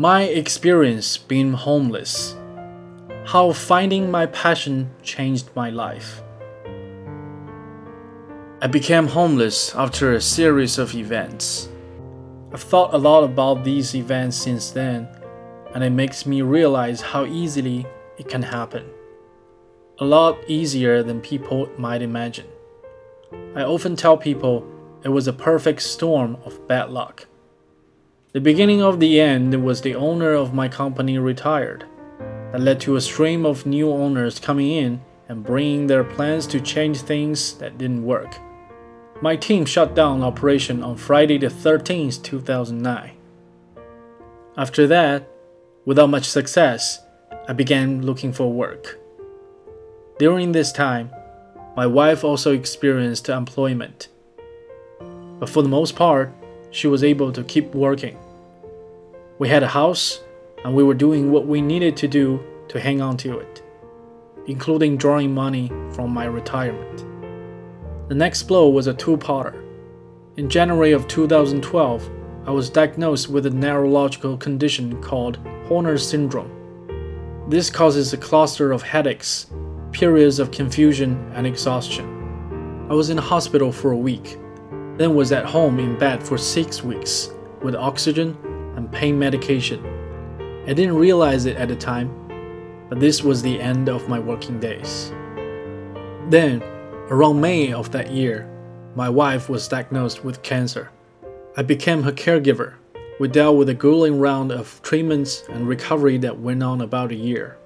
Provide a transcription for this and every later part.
My experience being homeless. How finding my passion changed my life. I became homeless after a series of events. I've thought a lot about these events since then, and it makes me realize how easily it can happen. A lot easier than people might imagine. I often tell people it was a perfect storm of bad luck. The beginning of the end was the owner of my company retired. That led to a stream of new owners coming in and bringing their plans to change things that didn't work. My team shut down operation on Friday the 13th, 2009. After that, without much success, I began looking for work. During this time, my wife also experienced employment. But for the most part, she was able to keep working. We had a house, and we were doing what we needed to do to hang on to it, including drawing money from my retirement. The next blow was a two parter. In January of 2012, I was diagnosed with a neurological condition called Horner syndrome. This causes a cluster of headaches, periods of confusion, and exhaustion. I was in a hospital for a week, then was at home in bed for six weeks with oxygen and pain medication. I didn't realize it at the time, but this was the end of my working days. Then, Around May of that year, my wife was diagnosed with cancer. I became her caregiver. We dealt with a grueling round of treatments and recovery that went on about a year.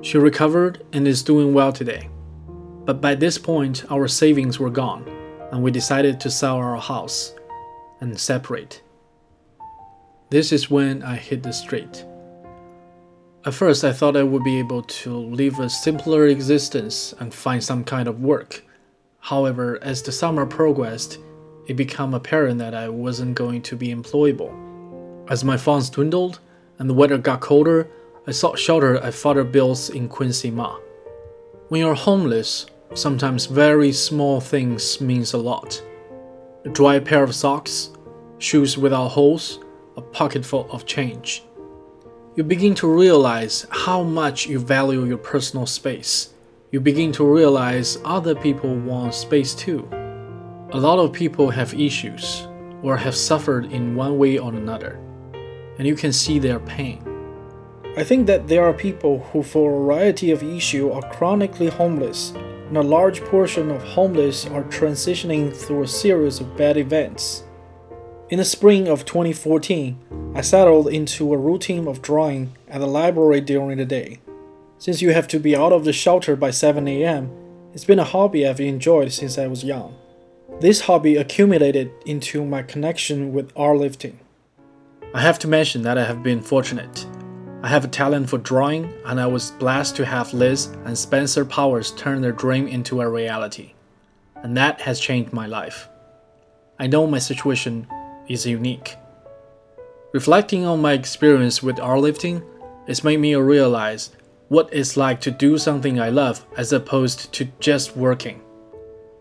She recovered and is doing well today. But by this point, our savings were gone, and we decided to sell our house and separate. This is when I hit the street. At first, I thought I would be able to live a simpler existence and find some kind of work However, as the summer progressed, it became apparent that I wasn't going to be employable. As my funds dwindled and the weather got colder, I sought shelter at Father Bill's in Quincy Ma. When you're homeless, sometimes very small things means a lot. A dry pair of socks, shoes without holes, a pocketful of change. You begin to realize how much you value your personal space you begin to realize other people want space too. A lot of people have issues or have suffered in one way or another, and you can see their pain. I think that there are people who, for a variety of issues, are chronically homeless, and a large portion of homeless are transitioning through a series of bad events. In the spring of 2014, I settled into a routine of drawing at the library during the day. Since you have to be out of the shelter by 7 a.m., it's been a hobby I've enjoyed since I was young. This hobby accumulated into my connection with ArtLifting. I have to mention that I have been fortunate. I have a talent for drawing, and I was blessed to have Liz and Spencer Powers turn their dream into a reality. And that has changed my life. I know my situation is unique. Reflecting on my experience with lifting, it's made me realize what it's like to do something I love as opposed to just working.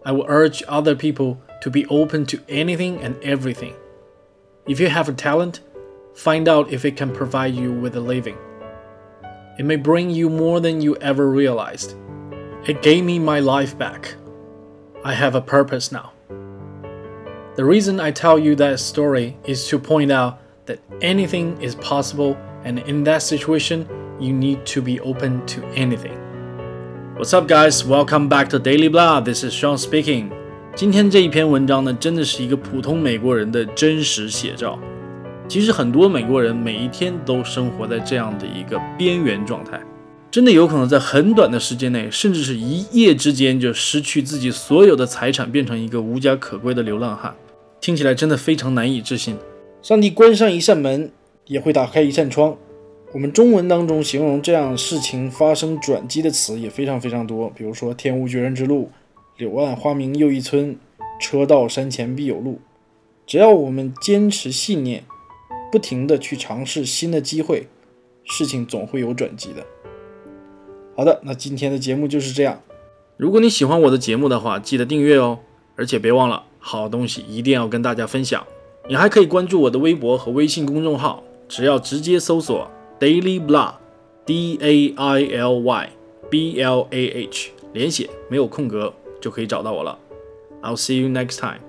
I will urge other people to be open to anything and everything. If you have a talent, find out if it can provide you with a living. It may bring you more than you ever realized. It gave me my life back. I have a purpose now. The reason I tell you that story is to point out that anything is possible, and in that situation, you need to be open to anything. What's up, guys? Welcome back to Daily Blah. This is Sean speaking. 今天这一篇文章呢，真的是一个普通美国人的真实写照。 其实很多美国人每一天都生活在这样的一个边缘状态，真的有可能在很短的时间内，甚至是一夜之间就失去自己所有的财产，变成一个无家可归的流浪汉。听起来真的非常难以置信。上帝关上一扇门，也会打开一扇窗。我们中文当中形容这样事情发生转机的词也非常非常多，比如说“天无绝人之路”，“柳暗花明又一村”，“车到山前必有路”。只要我们坚持信念，不停的去尝试新的机会，事情总会有转机的。好的，那今天的节目就是这样。如果你喜欢我的节目的话，记得订阅哦，而且别忘了，好东西一定要跟大家分享。你还可以关注我的微博和微信公众号。只要直接搜索 Daily Blah，D A I L Y B L A H，连写没有空格就可以找到我了。I'll see you next time.